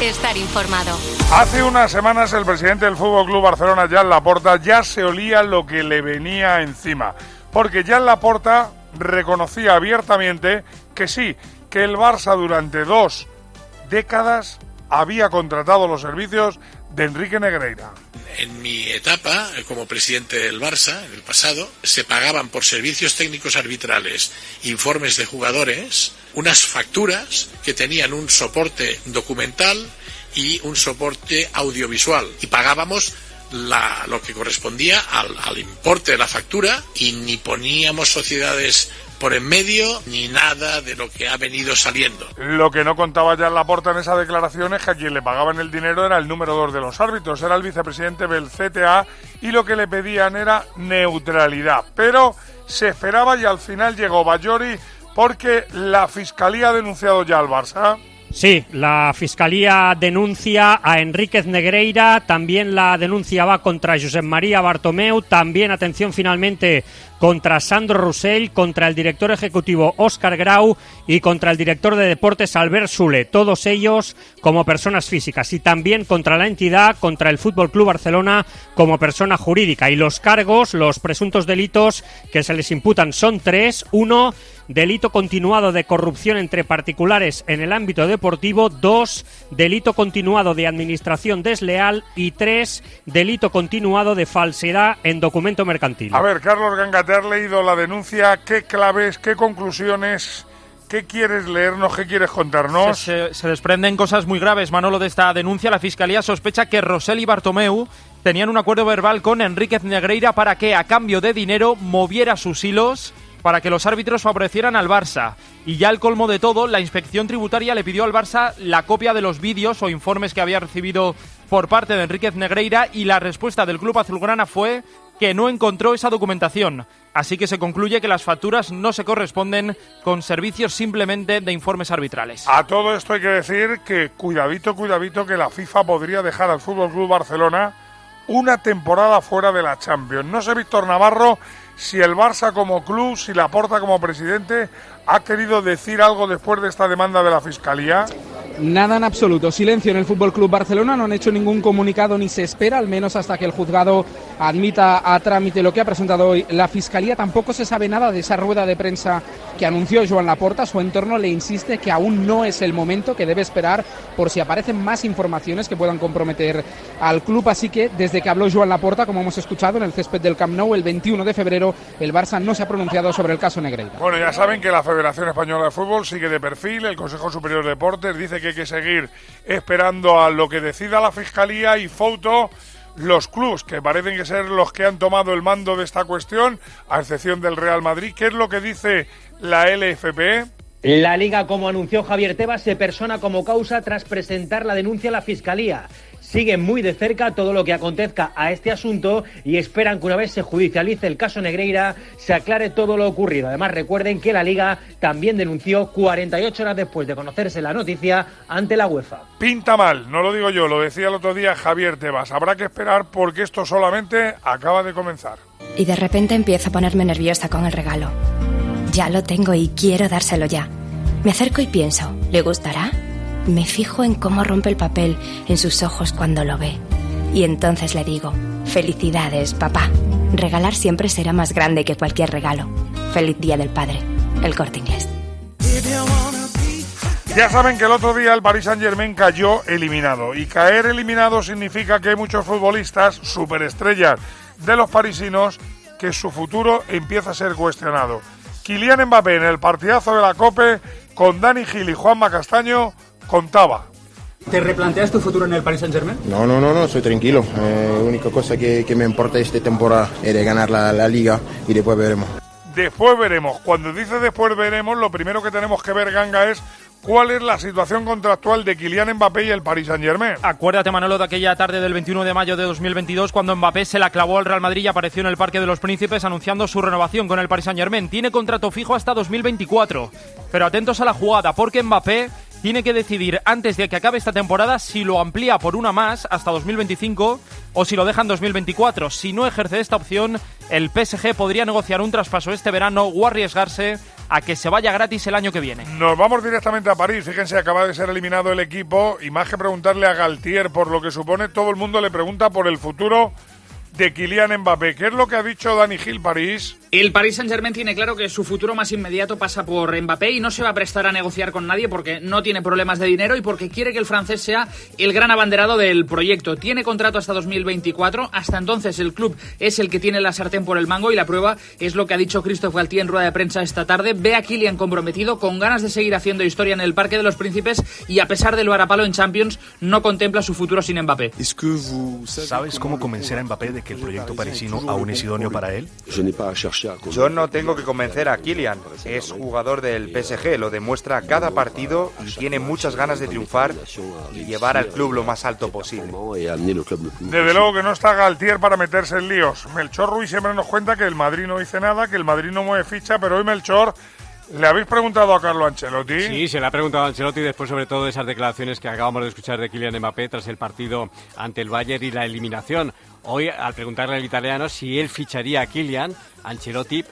Estar informado. Hace unas semanas el presidente del Fútbol Club Barcelona, Jan Laporta, ya se olía lo que le venía encima. Porque Jan Laporta reconocía abiertamente que sí, que el Barça durante dos décadas había contratado los servicios de Enrique Negreira. En mi etapa como presidente del Barça, en el pasado, se pagaban por servicios técnicos arbitrales, informes de jugadores, unas facturas que tenían un soporte documental y un soporte audiovisual. Y pagábamos lo que correspondía al, al importe de la factura y ni poníamos sociedades por en medio ni nada de lo que ha venido saliendo. Lo que no contaba ya la porta en esa declaración es que a quien le pagaban el dinero era el número dos de los árbitros, era el vicepresidente del CTA y lo que le pedían era neutralidad. Pero se esperaba y al final llegó Bayori porque la fiscalía ha denunciado ya al Barça. Sí, la Fiscalía denuncia a Enríquez Negreira, también la denuncia va contra Josep María Bartomeu, también, atención finalmente, contra Sandro Roussel, contra el director ejecutivo Óscar Grau y contra el director de deportes Albert Sule, todos ellos como personas físicas y también contra la entidad, contra el Fútbol Club Barcelona como persona jurídica. Y los cargos, los presuntos delitos que se les imputan son tres. Uno, delito continuado de corrupción entre particulares en el ámbito deportivo, dos, delito continuado de administración desleal y tres, delito continuado de falsedad en documento mercantil. A ver, Carlos Ganga, te has leído la denuncia, ¿qué claves, qué conclusiones? ¿Qué quieres leernos? ¿Qué quieres contarnos? Se, se, desprenden cosas muy graves, Manolo, de esta denuncia. La Fiscalía sospecha que Rosell y Bartomeu tenían un acuerdo verbal con Enríquez Negreira para que, a cambio de dinero, moviera sus hilos para que los árbitros favorecieran al Barça. Y ya al colmo de todo, la inspección tributaria le pidió al Barça la copia de los vídeos o informes que había recibido por parte de Enríquez Negreira y la respuesta del club azulgrana fue que no encontró esa documentación. Así que se concluye que las facturas no se corresponden con servicios simplemente de informes arbitrales. A todo esto hay que decir que cuidadito, cuidadito que la FIFA podría dejar al Fútbol Club Barcelona una temporada fuera de la Champions. No sé, Víctor Navarro, si el Barça como club, si la Porta como presidente, ha querido decir algo después de esta demanda de la Fiscalía. Nada en absoluto. Silencio en el Fútbol Club Barcelona. No han hecho ningún comunicado ni se espera, al menos hasta que el juzgado admita a trámite lo que ha presentado hoy la Fiscalía. Tampoco se sabe nada de esa rueda de prensa que anunció Joan Laporta. Su entorno le insiste que aún no es el momento, que debe esperar por si aparecen más informaciones que puedan comprometer al club. Así que desde que habló Joan Laporta, como hemos escuchado en el césped del Camp Nou el 21 de febrero, el Barça no se ha pronunciado sobre el caso Negreira. Bueno, ya saben que la Federación Española de Fútbol sigue de perfil. El Consejo Superior de Deportes dice que hay que seguir esperando a lo que decida la Fiscalía y foto los clubs que parecen que ser los que han tomado el mando de esta cuestión, a excepción del Real Madrid. ¿Qué es lo que dice la LFP? La Liga, como anunció Javier Tebas, se persona como causa tras presentar la denuncia a la Fiscalía. Siguen muy de cerca todo lo que acontezca a este asunto y esperan que una vez se judicialice el caso Negreira se aclare todo lo ocurrido. Además, recuerden que la Liga también denunció 48 horas después de conocerse la noticia ante la UEFA. Pinta mal, no lo digo yo, lo decía el otro día Javier Tebas. Habrá que esperar porque esto solamente acaba de comenzar. Y de repente empiezo a ponerme nerviosa con el regalo. Ya lo tengo y quiero dárselo ya. Me acerco y pienso, ¿le gustará? Me fijo en cómo rompe el papel en sus ojos cuando lo ve. Y entonces le digo, felicidades, papá. Regalar siempre será más grande que cualquier regalo. Feliz Día del Padre. El corte inglés. Ya saben que el otro día el Paris Saint Germain cayó eliminado. Y caer eliminado significa que hay muchos futbolistas, superestrellas de los parisinos, que su futuro empieza a ser cuestionado. Kylian Mbappé en el partidazo de la COPE con Dani Gil y Juanma Castaño contaba. ¿Te replanteas tu futuro en el Paris Saint-Germain? No, no, no, no, soy tranquilo. Eh, la única cosa que, que, me importa esta temporada es ganar la, la liga y después veremos. Después veremos. Cuando dice después veremos, lo primero que tenemos que ver, Ganga, es cuál es la situación contractual de Kylian Mbappé y el Paris Saint-Germain. Acuérdate, Manolo, de aquella tarde del 21 de mayo de 2022 cuando Mbappé se la clavó al Real Madrid y apareció en el Parque de los Príncipes anunciando su renovación con el Paris Saint-Germain. Tiene contrato fijo hasta 2024. Pero atentos a la jugada, porque Mbappé tiene que decidir antes de que acabe esta temporada si lo amplía por una más hasta 2025 o si lo deja en 2024. Si no ejerce esta opción, el PSG podría negociar un traspaso este verano o arriesgarse a que se vaya gratis el año que viene. Nos vamos directamente a París. Fíjense, acaba de ser eliminado el equipo y más que preguntarle a Galtier por lo que supone, todo el mundo le pregunta por el futuro de Kylian Mbappé. ¿Qué es lo que ha dicho Dani Gil París? El Paris Saint-Germain tiene claro que su futuro más inmediato pasa por Mbappé y no se va a prestar a negociar con nadie porque no tiene problemas de dinero y porque quiere que el francés sea el gran abanderado del proyecto. Tiene contrato hasta 2024, hasta entonces el club es el que tiene la sartén por el mango y la prueba es lo que ha dicho Christophe Galtier en rueda de prensa esta tarde. Ve a Kylian comprometido, con ganas de seguir haciendo historia en el Parque de los Príncipes y a pesar del varapalo en Champions, no contempla su futuro sin Mbappé. ¿Sabes cómo convencer a Mbappé de que el proyecto parisino aún es idóneo para él? Yo no tengo que convencer a Kylian. Es jugador del PSG, lo demuestra cada partido y tiene muchas ganas de triunfar y llevar al club lo más alto posible. Desde luego que no está Galtier para meterse en líos. Melchor Ruiz siempre nos cuenta que el Madrid no dice nada, que el Madrid no mueve ficha, pero hoy Melchor ¿Le habéis preguntado a Carlo Ancelotti? Sí, se le ha preguntado a Ancelotti después sobre todo de esas declaraciones que acabamos de escuchar de Kylian Mbappé tras el partido ante el Bayern y la eliminación. Hoy, al preguntarle al italiano si él ficharía a Kylian, Ancelotti,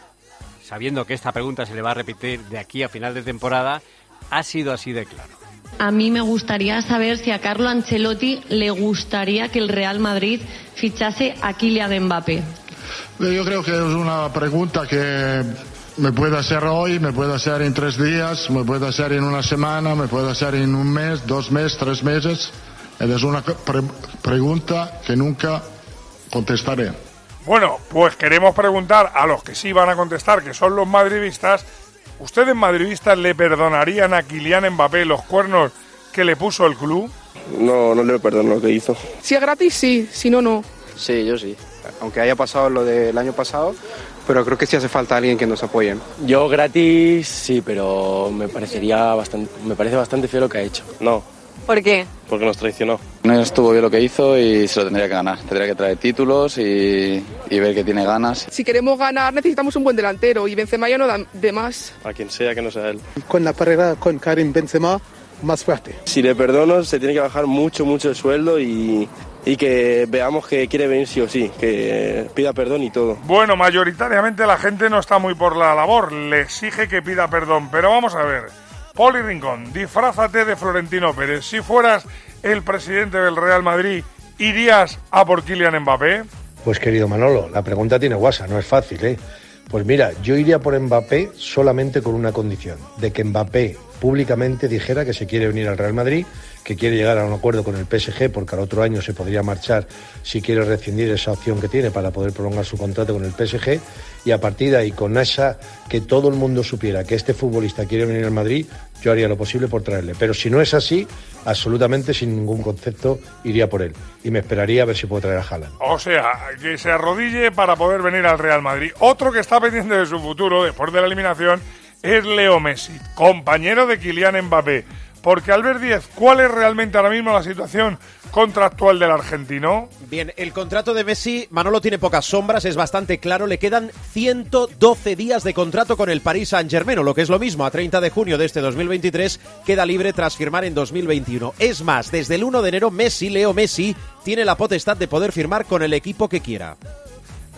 sabiendo que esta pregunta se le va a repetir de aquí a final de temporada, ha sido así de claro. A mí me gustaría saber si a Carlo Ancelotti le gustaría que el Real Madrid fichase a Kylian Mbappé. Yo creo que es una pregunta que me puede hacer hoy, me puede hacer en tres días, me puede hacer en una semana, me puede hacer en un mes, dos meses, tres meses. Es una pre pregunta que nunca contestaré. Bueno, pues queremos preguntar a los que sí van a contestar, que son los madridistas. ¿Ustedes madridistas le perdonarían a Kylian Mbappé los cuernos que le puso el club? No, no le perdono lo que hizo. Si es gratis, sí, si no, no. Sí, yo sí. Aunque haya pasado lo del año pasado, pero creo que sí hace falta alguien que nos apoye. Yo gratis sí, pero me parecería bastante, me parece bastante feo lo que ha hecho. No. ¿Por qué? Porque nos traicionó. No estuvo bien lo que hizo y se lo tendría que ganar. Tendría que traer títulos y, y ver que tiene ganas. Si queremos ganar necesitamos un buen delantero y Benzema ya no da de más. A quien sea que no sea él. Con la carrera con Karim Benzema más fuerte. Si le perdono se tiene que bajar mucho, mucho el sueldo y, y que veamos que quiere venir sí o sí, que pida perdón y todo. Bueno, mayoritariamente la gente no está muy por la labor, le exige que pida perdón, pero vamos a ver. Poli Rincón, disfrázate de Florentino Pérez. Si fueras el presidente del Real Madrid, ¿irías a por Kylian Mbappé? Pues querido Manolo, la pregunta tiene guasa, no es fácil, ¿eh? Pues mira, yo iría por Mbappé solamente con una condición, de que Mbappé públicamente dijera que se quiere venir al Real Madrid, que quiere llegar a un acuerdo con el PSG porque al otro año se podría marchar si quiere rescindir esa opción que tiene para poder prolongar su contrato con el PSG y a partir de ahí con esa que todo el mundo supiera que este futbolista quiere venir al Madrid, yo haría lo posible por traerle. Pero si no es así, absolutamente sin ningún concepto iría por él y me esperaría a ver si puedo traer a Haaland. O sea, que se arrodille para poder venir al Real Madrid. Otro que está pendiente de su futuro después de la eliminación es Leo Messi, compañero de Kylian Mbappé. Porque Albert Díez, ¿cuál es realmente ahora mismo la situación contractual del argentino? Bien, el contrato de Messi, Manolo tiene pocas sombras, es bastante claro, le quedan 112 días de contrato con el Paris Saint-Germain, lo que es lo mismo, a 30 de junio de este 2023 queda libre tras firmar en 2021. Es más, desde el 1 de enero Messi, Leo Messi, tiene la potestad de poder firmar con el equipo que quiera.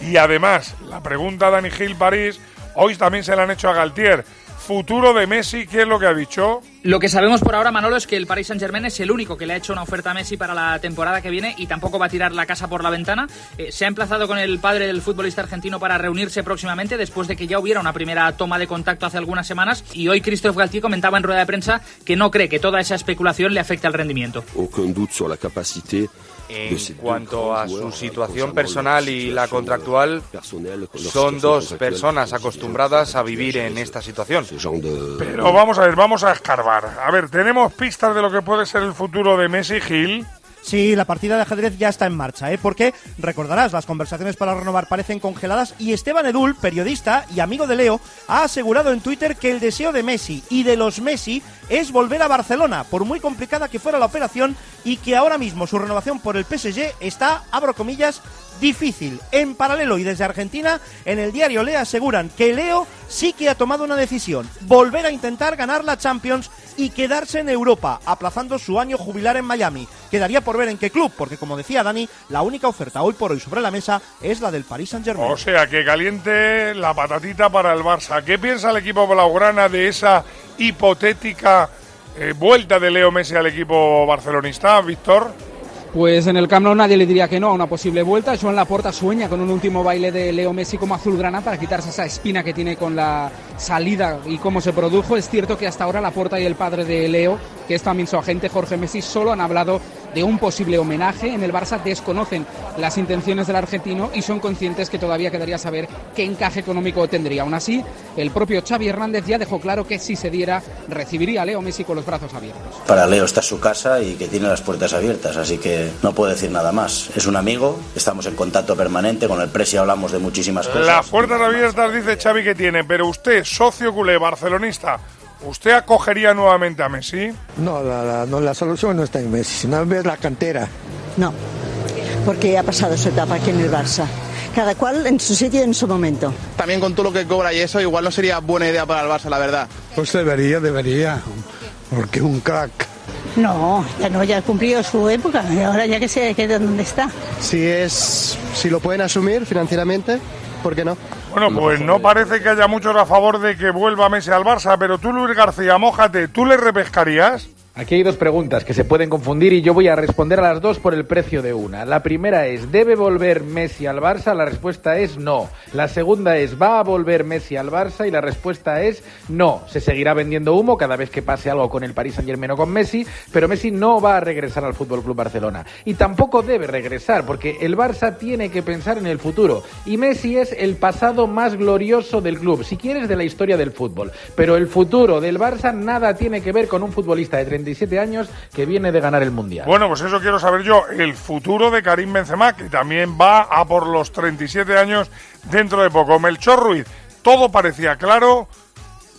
Y además, la pregunta a Dani Gil París, hoy también se la han hecho a Galtier. Futuro de Messi, ¿qué es lo que ha dicho? Lo que sabemos por ahora, Manolo, es que el Paris Saint-Germain es el único que le ha hecho una oferta a Messi para la temporada que viene y tampoco va a tirar la casa por la ventana. Eh, se ha emplazado con el padre del futbolista argentino para reunirse próximamente después de que ya hubiera una primera toma de contacto hace algunas semanas y hoy Christophe Galtier comentaba en rueda de prensa que no cree que toda esa especulación le afecte al rendimiento. En cuanto a su situación personal y la contractual, son dos personas acostumbradas a vivir en esta situación. Pero vamos a ver, vamos a escarbar. A ver, ¿tenemos pistas de lo que puede ser el futuro de Messi Gil? Sí, la partida de ajedrez ya está en marcha, ¿eh? Porque, recordarás, las conversaciones para renovar parecen congeladas y Esteban Edul, periodista y amigo de Leo, ha asegurado en Twitter que el deseo de Messi y de los Messi es volver a Barcelona, por muy complicada que fuera la operación, y que ahora mismo su renovación por el PSG está, abro comillas, difícil. En paralelo y desde Argentina, en el diario Le aseguran que Leo sí que ha tomado una decisión, volver a intentar ganar la Champions y quedarse en Europa, aplazando su año jubilar en Miami. Quedaría por ver en qué club, porque como decía Dani, la única oferta hoy por hoy sobre la mesa es la del Paris Saint-Germain. O sea, que caliente la patatita para el Barça. ¿Qué piensa el equipo blaugrana de esa hipotética eh, vuelta de Leo Messi al equipo barcelonista, Víctor? Pues en el Camp Nou nadie le diría que no a una posible vuelta. Joan Laporta sueña con un último baile de Leo Messi como azulgrana para quitarse esa espina que tiene con la salida y cómo se produjo. Es cierto que hasta ahora Laporta y el padre de Leo, que es también su agente Jorge Messi, solo han hablado de un posible homenaje. En el Barça desconocen las intenciones del argentino y son conscientes que todavía quedaría saber qué encaje económico tendría. Aún así, el propio Xavi Hernández ya dejó claro que si se diera, recibiría a Leo Messi con los brazos abiertos. Para Leo está su casa y que tiene las puertas abiertas, así que no puedo decir nada más. Es un amigo, estamos en contacto permanente, con el Presi hablamos de muchísimas cosas. Las puertas abiertas dice Xavi que tiene, pero usted, socio culé barcelonista, ¿usted acogería nuevamente a Messi? No, la, la- no, la solución no está en Messi, sino en la cantera. No, porque ya ha pasado su etapa aquí en el Barça. Cada cual en su sitio y en su momento. También con todo lo que cobra y eso, igual no sería buena idea para el Barça, la verdad. Pues debería, debería, porque es un crack. No, ya no, ya ha cumplido su época y ahora ya que se quede donde está. Si es, si lo pueden asumir financieramente, ¿por qué no? Bueno, pues no parece que haya muchos a favor de que vuelva Messi al Barça, pero tú, Luis García, mójate, ¿tú le repescarías? Aquí hay dos preguntas que se pueden confundir y yo voy a responder a las dos por el precio de una. La primera es, ¿debe volver Messi al Barça? La respuesta es no. La segunda es, ¿va a volver Messi al Barça? Y la respuesta es no. Se seguirá vendiendo humo cada vez que pase algo con el Paris Saint Germain o con Messi, pero Messi no va a regresar al Fútbol Club Barcelona. Y tampoco debe regresar, porque el Barça tiene que pensar en el futuro. Y Messi es el pasado más glorioso del club, si quieres de la historia del fútbol. Pero el futuro del Barça nada tiene que ver con un futbolista de 37 años que viene de ganar el Mundial. Bueno, pues eso quiero saber yo, el futuro de Karim Benzema, que también va a por los 37 años dentro de poco. Melchor Ruiz, todo parecía claro,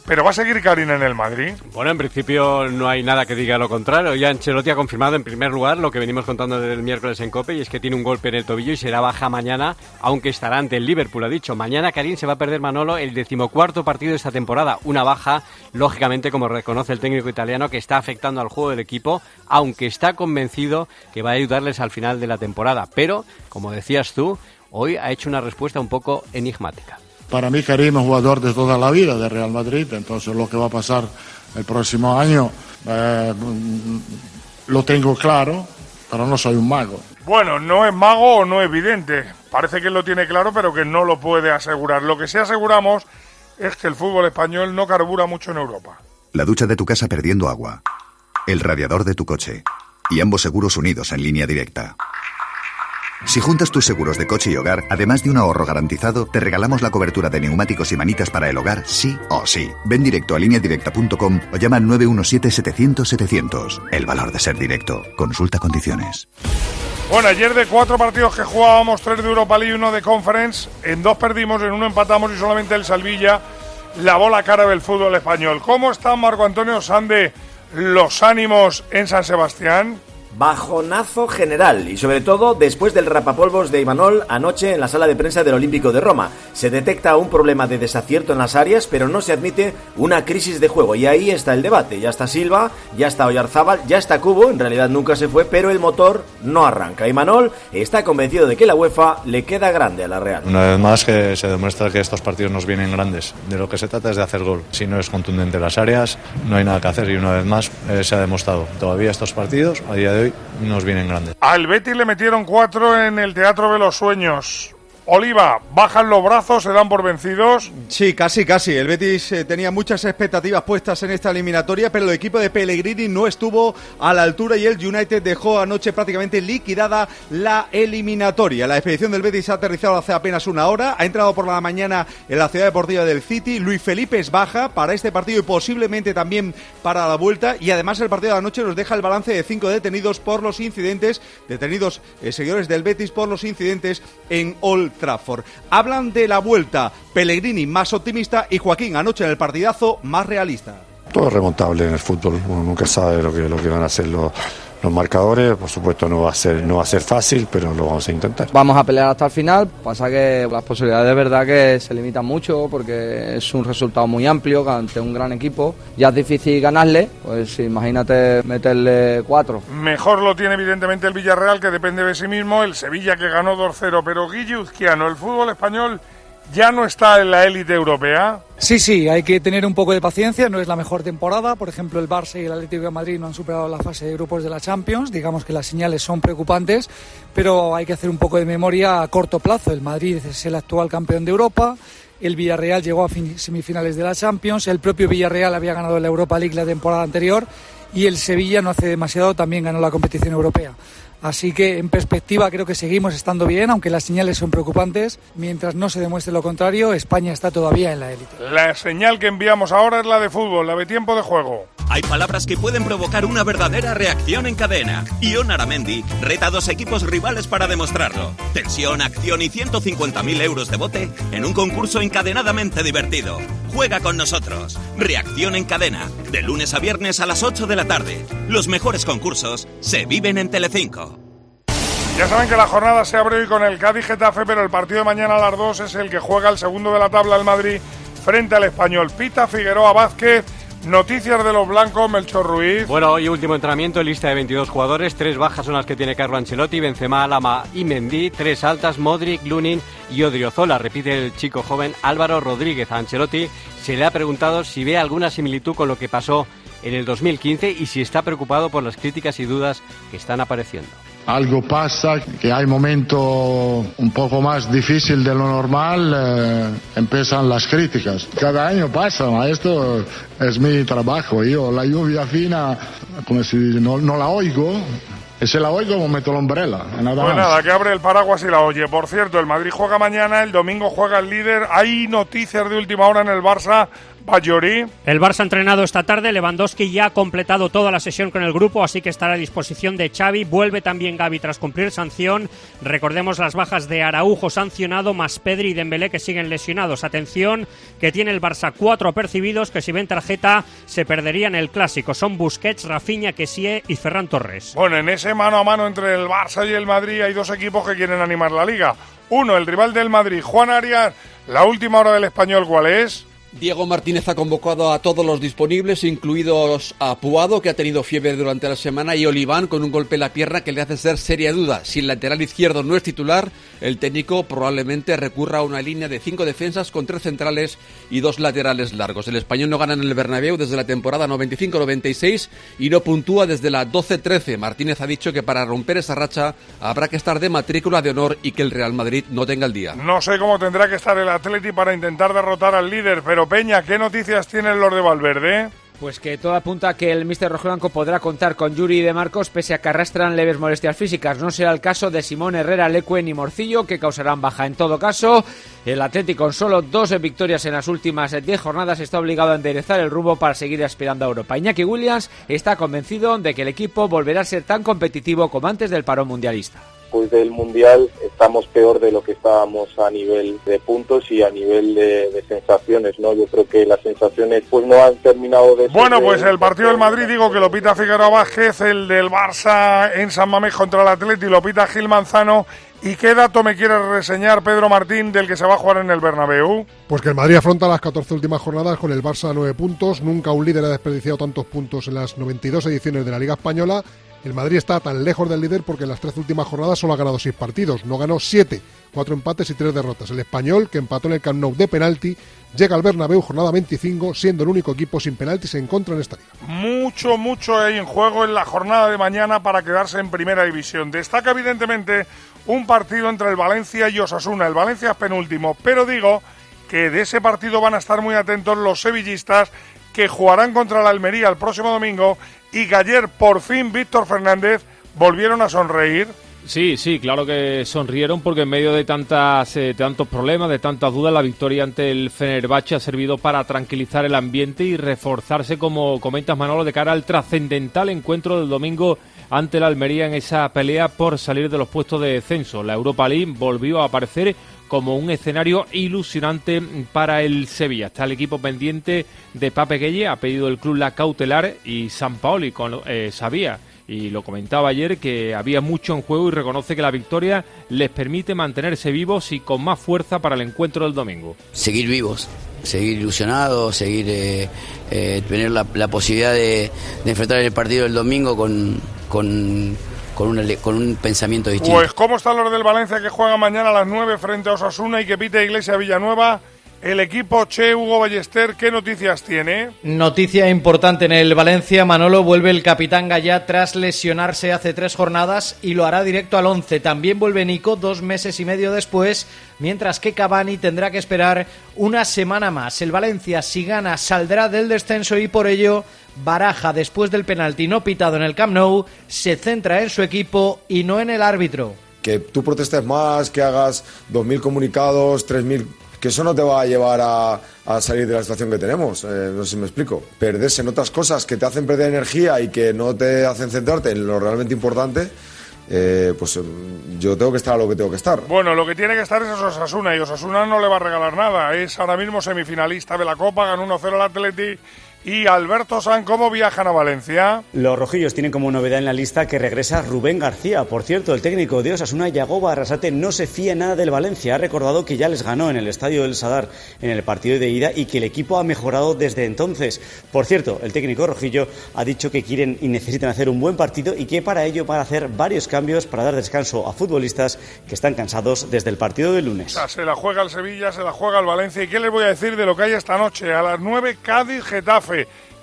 pero va a seguir Karim en el Madrid. Bueno, en principio no hay nada que diga lo contrario. Ya Ancelotti ha confirmado en primer lugar lo que venimos contando desde el miércoles en COPE y es que tiene un golpe en el tobillo y será baja mañana, aunque estará ante el Liverpool, ha dicho. Mañana Karim se va a perder Manolo el decimocuarto partido de esta temporada. Una baja, lógicamente, como reconoce el técnico italiano, que está afectando al juego del equipo, aunque está convencido que va a ayudarles al final de la temporada. Pero, como decías tú, hoy ha hecho una respuesta un poco enigmática. Para mí Karim es jugador de toda la vida de Real Madrid, entonces lo que va a pasar el próximo año eh, lo tengo claro, pero no soy un mago. Bueno, no es mago o no es evidente. Parece que lo tiene claro, pero que no lo puede asegurar. Lo que sí aseguramos es que el fútbol español no carbura mucho en Europa. La ducha de tu casa perdiendo agua. El radiador de tu coche. Y ambos seguros unidos en línea directa. Si juntas tus seguros de coche y hogar, además de un ahorro garantizado, te regalamos la cobertura de neumáticos y manitas para el hogar, sí o sí. Ven directo a lineadirecta.com o llama al 917-700-700. El valor de ser directo. Consulta condiciones. Bueno, ayer de cuatro partidos que jugábamos, tres de Europa League y uno de Conference, en dos perdimos, en uno empatamos y solamente el Salvilla lavó la cara del fútbol español. ¿Cómo están, Marco Antonio Sande, los ánimos en San Sebastián? Bajonazo general y sobre todo después del rapapolvos de Imanol anoche en la sala de prensa del Olímpico de Roma. Se detecta un problema de desacierto en las áreas, pero no se admite una crisis de juego y ahí está el debate. Ya está Silva, ya está Oyarzábal, ya está Cubo, en realidad nunca se fue, pero el motor no arranca. Imanol está convencido de que la UEFA le queda grande a la Real. Una vez más que se demuestra que estos partidos nos vienen grandes. De lo que se trata es de hacer gol. Si no es contundente en las áreas, no hay nada que hacer y una vez más eh, se ha demostrado. Todavía estos partidos, a día de hoy, nos vienen grandes. Al Betis le metieron cuatro en el Teatro de los Sueños. Oliva, bajan los brazos, se dan por vencidos. Sí, casi, casi. El Betis eh, tenía muchas expectativas puestas en esta eliminatoria, pero el equipo de Pellegrini no estuvo a la altura y el United dejó anoche prácticamente liquidada la eliminatoria. La expedición del Betis ha aterrizado hace apenas una hora, ha entrado por la mañana en la ciudad deportiva del City. Luis Felipe es baja para este partido y posiblemente también para la vuelta. Y además el partido de anoche nos deja el balance de cinco detenidos por los incidentes, detenidos eh, seguidores del Betis por los incidentes en Old Trafford. Hablan de la vuelta, Pellegrini más optimista y Joaquín anoche en el partidazo más realista. Todo es remontable en el fútbol, uno nunca sabe lo que, lo que van a hacer los, los marcadores. Por supuesto no va a ser no va a ser fácil, pero lo vamos a intentar. Vamos a pelear hasta el final. Pasa que las posibilidades de verdad que se limitan mucho porque es un resultado muy amplio ante un gran equipo. Ya es difícil ganarle, pues imagínate meterle cuatro. Mejor lo tiene evidentemente el Villarreal que depende de sí mismo, el Sevilla que ganó 2-0, pero Guille Uzquiano, el fútbol español ya no está en la élite europea. Sí, sí, hay que tener un poco de paciencia, no es la mejor temporada. Por ejemplo, el Barça y el Atlético de Madrid no han superado la fase de grupos de la Champions. Digamos que las señales son preocupantes, pero hay que hacer un poco de memoria a corto plazo. El Madrid es el actual campeón de Europa, el Villarreal llegó a semifinales de la Champions, el propio Villarreal había ganado la Europa League la temporada anterior y el Sevilla no hace demasiado también ganó la competición europea. Así que en perspectiva creo que seguimos estando bien, aunque las señales son preocupantes. Mientras no se demuestre lo contrario, España está todavía en la élite. La señal que enviamos ahora es la de fútbol, la de tiempo de juego. Hay palabras que pueden provocar una verdadera reacción en cadena. Ion Aramendi reta a dos equipos rivales para demostrarlo. Tensión, acción y 150.000 euros de bote en un concurso encadenadamente divertido. Juega con nosotros. Reacción en cadena. De lunes a viernes a las 8 de la tarde. Los mejores concursos se viven en Telecinco. Ya saben que la jornada se abre hoy con el Cádiz Getafe, pero el partido de mañana a las 2 es el que juega el segundo de la tabla el Madrid frente al español. Pita Figueroa Vázquez Noticias de los blancos, Melchor Ruiz. Bueno, hoy último entrenamiento, lista de 22 jugadores. Tres bajas son las que tiene Carlo Ancelotti, Benzema, Alama y Mendy. Tres altas, Modric, Lunin y Odriozola. Repite el chico joven Álvaro Rodríguez. Ancelotti se le ha preguntado si ve alguna similitud con lo que pasó en el 2015 y si está preocupado por las críticas y dudas que están apareciendo algo pasa, que hay momento un poco más difícil de lo normal, eh, empiezan las críticas. Cada año pasa, esto es mi trabajo. Yo la lluvia fina, como si no, no la oigo, se la oigo como meto la umbrella. Nada pues nada, que abre el paraguas y la oye. Por cierto, el Madrid juega mañana, el domingo juega el líder. Hay noticias de última hora en el Barça el Barça ha entrenado esta tarde, Lewandowski ya ha completado toda la sesión con el grupo, así que estará a disposición de Xavi. Vuelve también Gaby tras cumplir sanción. Recordemos las bajas de Araujo sancionado, más Pedri y Dembélé que siguen lesionados. Atención, que tiene el Barça cuatro percibidos que si ven tarjeta se perderían el clásico. Son Busquets, Rafinha, Kessie y Ferran Torres. Bueno, en ese mano a mano entre el Barça y el Madrid hay dos equipos que quieren animar la liga. Uno, el rival del Madrid, Juan Arias. La última hora del español, ¿cuál es? Diego Martínez ha convocado a todos los disponibles, incluidos a Puado, que ha tenido fiebre durante la semana, y Oliván con un golpe en la pierna que le hace ser seria duda. Si el lateral izquierdo no es titular, el técnico probablemente recurra a una línea de cinco defensas con tres centrales y dos laterales largos. El español no gana en el Bernabéu desde la temporada 95-96 y no puntúa desde la 12-13. Martínez ha dicho que para romper esa racha habrá que estar de matrícula de honor y que el Real Madrid no tenga el día. No sé cómo tendrá que estar el Atleti para intentar derrotar al líder, pero Peña, ¿qué noticias tienen los de Valverde? Pues que todo apunta a que el Mister Rojiblanco podrá contar con Yuri de Marcos pese a que arrastran leves molestias físicas. No será el caso de Simón Herrera, Lecuen y Morcillo, que causarán baja. En todo caso, el Atlético con solo dos victorias en las últimas diez jornadas está obligado a enderezar el rumbo para seguir aspirando a Europa. Iñaki Williams está convencido de que el equipo volverá a ser tan competitivo como antes del paro mundialista después del Mundial estamos peor de lo que estábamos a nivel de puntos y a nivel de, sensaciones, ¿no? Yo creo que las sensaciones pues no han terminado de... Bueno, pues el partido del Madrid, digo que lo pita Figueroa Vázquez, el del Barça en San Mamés contra el Atleti, lo pita Gil Manzano. ¿Y qué dato me quiere reseñar Pedro Martín del que se va a jugar en el Bernabéu? Pues que el Madrid afronta las 14 últimas jornadas con el Barça a 9 puntos. Nunca un líder ha desperdiciado tantos puntos en las 92 ediciones de la Liga Española el Madrid está tan lejos del líder porque en las tres últimas jornadas solo ha ganado seis partidos, no ganó siete, cuatro empates y tres derrotas. El español, que empató en el Camp Nou de penalti, llega al Bernabéu jornada 25, siendo el único equipo sin penaltis en contra en esta liga. Mucho, mucho hay en juego en la jornada de mañana para quedarse en primera división. Destaca evidentemente un partido entre el Valencia y Osasuna. El Valencia es penúltimo, pero digo que de ese partido van a estar muy atentos los sevillistas que jugarán contra la Almería el próximo domingo y que ayer por fin Víctor Fernández volvieron a sonreír. Sí, sí, claro que sonrieron porque en medio de tantas, eh, tantos problemas, de tantas dudas, la victoria ante el Fenerbahce ha servido para tranquilizar el ambiente y reforzarse, como comentas Manolo, de cara al trascendental encuentro del domingo ante la Almería en esa pelea por salir de los puestos de descenso. La Europa League volvió a aparecer como un escenario ilusionante para el Sevilla. Está el equipo pendiente de Pape Gueye, ha pedido el club la cautelar y San Paoli con, eh, sabía y lo comentaba ayer que había mucho en juego y reconoce que la victoria les permite mantenerse vivos y con más fuerza para el encuentro del domingo. Seguir vivos, seguir ilusionados, seguir eh, eh, tener la, posibilidad de, de enfrentar el partido del domingo con, con, con, un pensamiento distinto. Pues cómo están los del Valencia que juega mañana a las 9 frente a Osasuna y que pite Iglesia Villanueva. El equipo Che Hugo Ballester, ¿qué noticias tiene? Noticia importante en el Valencia. Manolo vuelve el capitán Gallá tras lesionarse hace tres jornadas y lo hará directo al 11. También vuelve Nico dos meses y medio después, mientras que Cavani tendrá que esperar una semana más. El Valencia, si gana, saldrá del descenso y por ello Baraja, después del penalti no pitado en el Camp Nou, se centra en su equipo y no en el árbitro. que tú protestes más, que hagas 2.000 comunicados, 3.000, que eso no te va a llevar a, a salir de la situación que tenemos, eh, no sé si me explico. Perderse en otras cosas que te hacen perder energía y que no te hacen centrarte en lo realmente importante, eh, pues mm, yo tengo que estar a lo que tengo que estar. Bueno, lo que tiene que estar es Osasuna y Osasuna no le va a regalar nada. Es ahora mismo semifinalista de la Copa, ganó 1-0 al Atleti. Y Alberto San, ¿cómo viajan a Valencia? Los rojillos tienen como novedad en la lista que regresa Rubén García. Por cierto, el técnico de Osasuna, Yagoba Arrasate, no se fía nada del Valencia. Ha recordado que ya les ganó en el estadio del Sadar en el partido de ida y que el equipo ha mejorado desde entonces. Por cierto, el técnico rojillo ha dicho que quieren y necesitan hacer un buen partido y que para ello van a hacer varios cambios para dar descanso a futbolistas que están cansados desde el partido del lunes. Se la juega el Sevilla, se la juega el Valencia. ¿Y qué les voy a decir de lo que hay esta noche? A las 9, Cádiz-Getafe.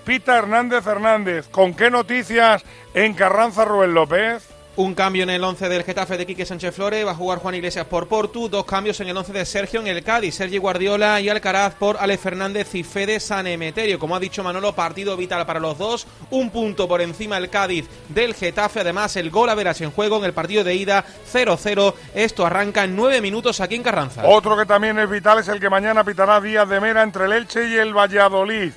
Pita Hernández Hernández. ¿Con qué noticias en Carranza Rubén López? Un cambio en el 11 del Getafe de Quique Sánchez Flores, va a jugar Juan Iglesias por Portu, dos cambios en el 11 de Sergio en el Cádiz, Sergi Guardiola y Alcaraz por Alex Fernández y Fede San Emeterio. Como ha dicho Manolo, partido vital para los dos, un punto por encima el Cádiz del Getafe, además el gol a veras en juego en el partido de ida 0-0, esto arranca en nueve minutos aquí en Carranza. Otro que también es vital es el que mañana pitará Díaz de Mera entre el Elche y el Valladolid.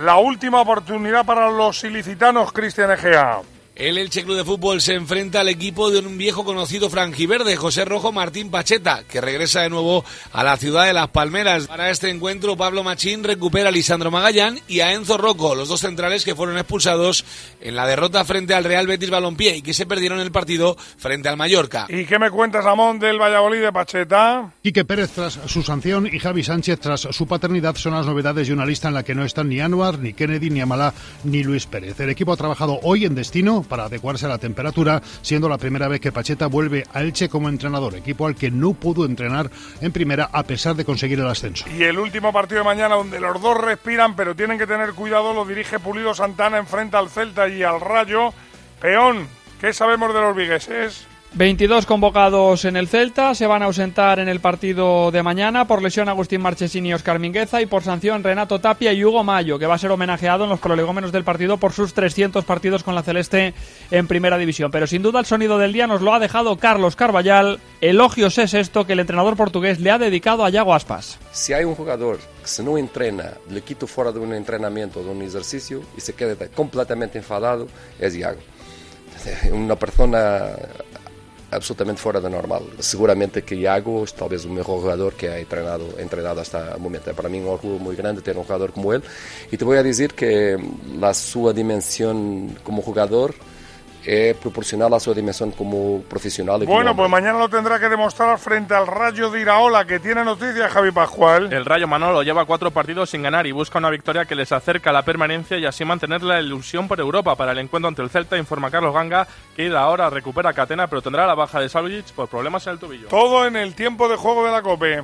La última oportunidad para los ilicitanos, Cristian Egea. El Elche Club de Fútbol se enfrenta al equipo de un viejo conocido franjiverde, José Rojo Martín Pacheta, que regresa de nuevo a la ciudad de Las Palmeras. Para este encuentro, Pablo Machín recupera a Lisandro Magallán y a Enzo Rocco, los dos centrales que fueron expulsados en la derrota frente al Real Betis Balompié y que se perdieron el partido frente al Mallorca. ¿Y qué me cuentas, Amón, del Valladolid de Pacheta? Quique Pérez tras su sanción y Javi Sánchez tras su paternidad son las novedades de una lista en la que no están ni Anuar, ni Kennedy, ni Amalá, ni Luis Pérez. El equipo ha trabajado hoy en destino para adecuarse a la temperatura, siendo la primera vez que Pacheta vuelve a Elche como entrenador, equipo al que no pudo entrenar en primera a pesar de conseguir el ascenso. Y el último partido de mañana, donde los dos respiran, pero tienen que tener cuidado, lo dirige Pulido Santana, enfrenta al Celta y al Rayo. Peón, ¿qué sabemos de los vigueses? 22 convocados en el Celta, se van a ausentar en el partido de mañana por lesión Agustín Marchesini y Oscar Mingueza y por sanción Renato Tapia y Hugo Mayo, que va a ser homenajeado en los prolegómenos del partido por sus 300 partidos con la Celeste en Primera División. Pero sin duda el sonido del día nos lo ha dejado Carlos Carballal. Elogios es esto que el entrenador portugués le ha dedicado a Yago Aspas. Si hay un jugador que se no entrena, le quito fuera de un entrenamiento, de un ejercicio y se queda completamente enfadado, es Iago. Una persona absolutamente fuera de normal. Seguramente que Iago es tal vez el mejor jugador que ha entrenado, entrenado hasta el momento. Para mí es un orgullo muy grande tener un jugador como él. Y te voy a decir que la su dimensión como jugador es proporcional a su dimensión como profesional. Y Bueno, pues mañana lo tendrá que demostrar frente al Rayo de Iraola, que tiene noticias, Javi Pascual. El Rayo Manolo lleva cuatro partidos sin ganar y busca una victoria que les acerca a la permanencia y así mantener la ilusión por Europa. Para el encuentro ante el Celta informa Carlos Ganga que ahora recupera Catena, pero tendrá la baja de Salvic por problemas en el tobillo. Todo en el tiempo de juego de la COPE.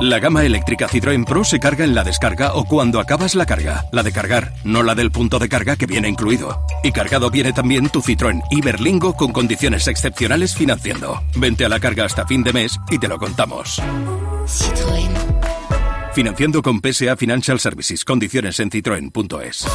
La gama eléctrica Citroën Pro se carga en la descarga o cuando acabas la carga. La de cargar, no la del punto de carga que viene incluido. Y cargado viene también tu Citroën Iberlingo con condiciones excepcionales financiando. Vente a la carga hasta fin de mes y te lo contamos. Financiando con PSA Financial Services. Condiciones en citroen.es.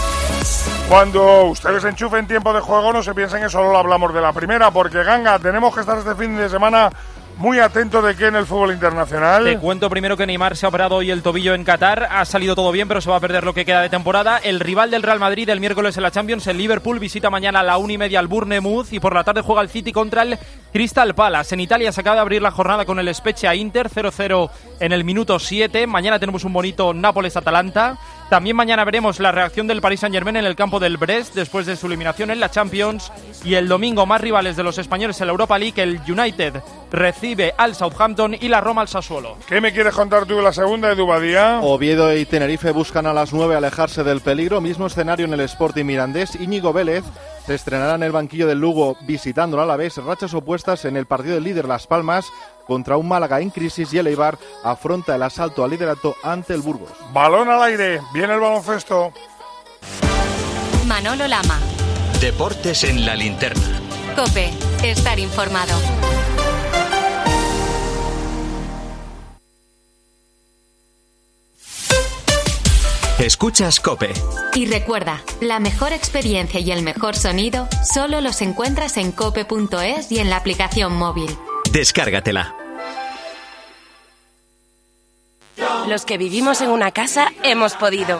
Cuando ustedes enchufen tiempo de juego, no se piensen que solo hablamos de la primera, porque Ganga, tenemos que estar este fin de semana muy atentos de que en el fútbol internacional. Te cuento primero que Neymar se ha operado hoy el tobillo en Qatar. Ha salido todo bien, pero se va a perder lo que queda de temporada. El rival del Real Madrid el miércoles en la Champions, el Liverpool, visita mañana a la una y media al Bournemouth y por la tarde juega el City contra el Crystal Palace en Italia se acaba de abrir la jornada con el Spezia Inter 0-0 en el minuto 7. Mañana tenemos un bonito Nápoles-Atalanta. También mañana veremos la reacción del Paris Saint-Germain en el campo del Brest después de su eliminación en la Champions. Y el domingo más rivales de los españoles en la Europa League, el United recibe al Southampton y la Roma al Sassuolo. ¿Qué me quieres contar tú de la segunda de Dubadía? Oviedo y Tenerife buscan a las 9 alejarse del peligro. Mismo escenario en el Sporting Mirandés. Íñigo Vélez se estrenará en el banquillo del Lugo visitando al Alavés. Rachas opuestas en el partido del líder Las Palmas contra un Málaga en crisis y el Eibar afronta el asalto al liderato ante el Burgos. Balón al aire, viene el baloncesto. Manolo Lama. Deportes en la linterna. Cope, estar informado. Escuchas Cope. Y recuerda, la mejor experiencia y el mejor sonido solo los encuentras en cope.es y en la aplicación móvil. Descárgatela. Los que vivimos en una casa hemos podido.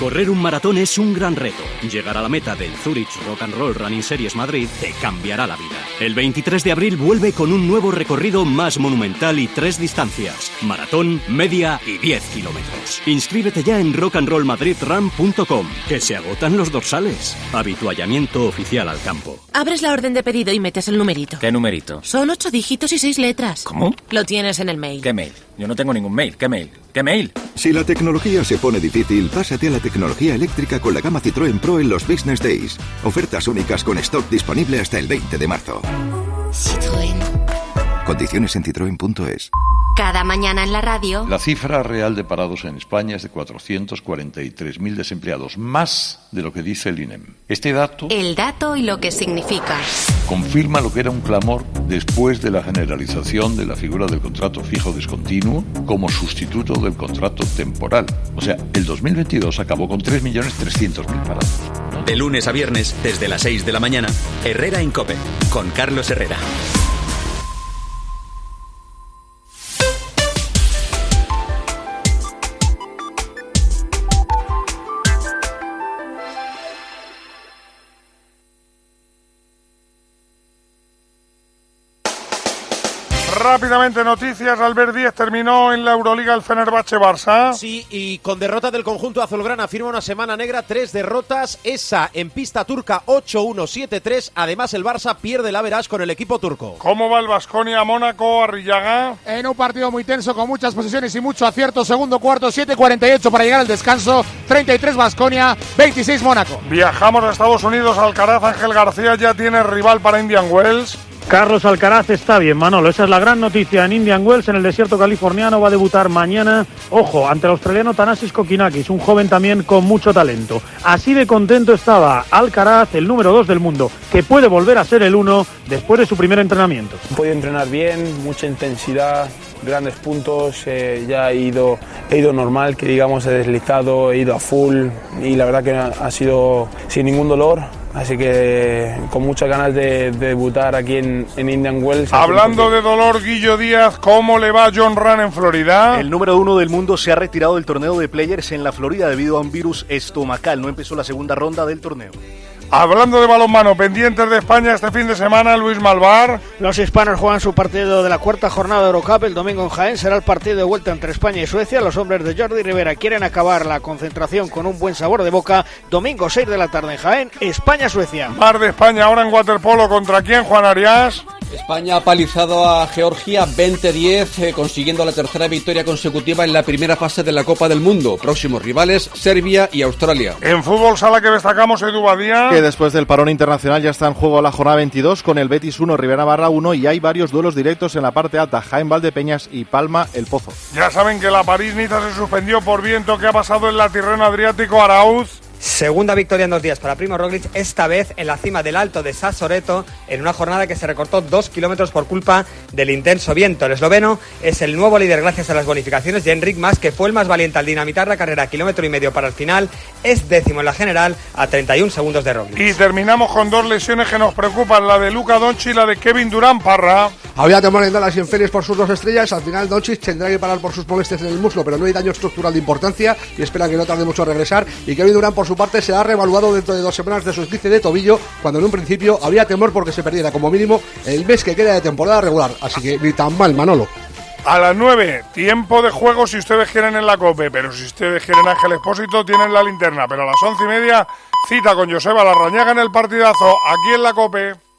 Correr un maratón es un gran reto. Llegar a la meta del Zurich Rock and Roll Running Series Madrid te cambiará la vida. El 23 de abril vuelve con un nuevo recorrido más monumental y tres distancias: maratón, media y 10 kilómetros. Inscríbete ya en rockandrollmadridrun.com, que se agotan los dorsales. Habituallamiento oficial al campo. Abres la orden de pedido y metes el numerito. ¿Qué numerito? Son ocho dígitos y seis letras. ¿Cómo? Lo tienes en el mail. ¿Qué mail? Yo no tengo ningún mail. ¿Qué mail? ¿Qué mail? Si la tecnología se pone difícil, pásate a la tecnología eléctrica con la gama Citroën Pro en los Business Days. Ofertas únicas con stock disponible hasta el 20 de marzo. Citroën. Condiciones en citroen.es. Cada mañana en la radio. La cifra real de parados en España es de 443.000 desempleados, más de lo que dice el INEM. Este dato El dato y lo que significa. confirma lo que era un clamor después de la generalización de la figura del contrato fijo discontinuo como sustituto del contrato temporal. O sea, el 2022 acabó con 3.300.000 parados. De lunes a viernes, desde las 6 de la mañana, Herrera en Cope, con Carlos Herrera. Rápidamente noticias, Albert Díez terminó en la Euroliga el Fenerbahce Barça. Sí, y con derrota del conjunto azulgrana firma una semana negra, tres derrotas, esa en pista turca 8-1-7-3, además el Barça pierde la verás con el equipo turco. ¿Cómo va el Vasconia Mónaco Arrillaga? En un partido muy tenso con muchas posiciones y mucho acierto, segundo cuarto 7.48 para llegar al descanso, 33 Vasconia, 26 Mónaco. Viajamos a Estados Unidos, Alcaraz Ángel García ya tiene rival para Indian Wells. Carlos Alcaraz está bien, Manolo. Esa es la gran noticia en Indian Wells, en el desierto californiano. Va a debutar mañana, ojo, ante el australiano Thanasis Kokinakis, un joven también con mucho talento. Así de contento estaba Alcaraz, el número 2 del mundo, que puede volver a ser el 1 después de su primer entrenamiento. He podido entrenar bien, mucha intensidad, grandes puntos, eh, ya he ido, he ido normal, que digamos he deslizado, he ido a full y la verdad que ha sido sin ningún dolor. Así que con muchas ganas de, de debutar aquí en, en Indian Wells. Hablando de dolor, Guillo Díaz, ¿cómo le va a John Ran en Florida? El número uno del mundo se ha retirado del torneo de players en la Florida debido a un virus estomacal. No empezó la segunda ronda del torneo. Hablando de balonmano, pendientes de España este fin de semana, Luis Malvar. Los hispanos juegan su partido de la cuarta jornada de Eurocup el domingo en Jaén. Será el partido de vuelta entre España y Suecia. Los hombres de Jordi Rivera quieren acabar la concentración con un buen sabor de boca. Domingo 6 de la tarde en Jaén, España-Suecia. Mar de España ahora en waterpolo. ¿Contra quién, Juan Arias? España ha palizado a Georgia 20-10, eh, consiguiendo la tercera victoria consecutiva en la primera fase de la Copa del Mundo. Próximos rivales, Serbia y Australia. En fútbol sala que destacamos, Edu Badía. Que después del parón internacional ya está en juego la jornada 22 con el Betis 1, Rivera Barra 1 y hay varios duelos directos en la parte alta, Jaén Valdepeñas y Palma El Pozo. Ya saben que la París-Niza se suspendió por viento. ¿Qué ha pasado en la Tirreno Adriático Arauz? Segunda victoria en dos días para Primo Roglic, esta vez en la cima del Alto de Sassoreto, en una jornada que se recortó dos kilómetros por culpa del intenso viento. El esloveno es el nuevo líder gracias a las bonificaciones de Enric Mas, que fue el más valiente al dinamitar la carrera kilómetro y medio para el final. Es décimo en la general a 31 segundos de Roglic. Y terminamos con dos lesiones que nos preocupan, la de Luca Doncic y la de Kevin Durán Parra. Había temor en Dallas y en por sus dos estrellas. Al final Doncic tendrá que parar por sus molestias en el muslo, pero no hay daño estructural de importancia y espera que no tarde mucho a regresar. Y Kevin Durán, por su parte, será reevaluado dentro de dos semanas de su esguince de tobillo, cuando en un principio había temor porque se perdiera como mínimo el mes que queda de temporada regular. Así que ni tan mal, Manolo. A las 9, tiempo de juego si ustedes quieren en la COPE, pero si ustedes quieren Ángel Expósito, tienen la linterna. Pero a las once y media, cita con Joseba Larrañaga en el partidazo, aquí en la COPE.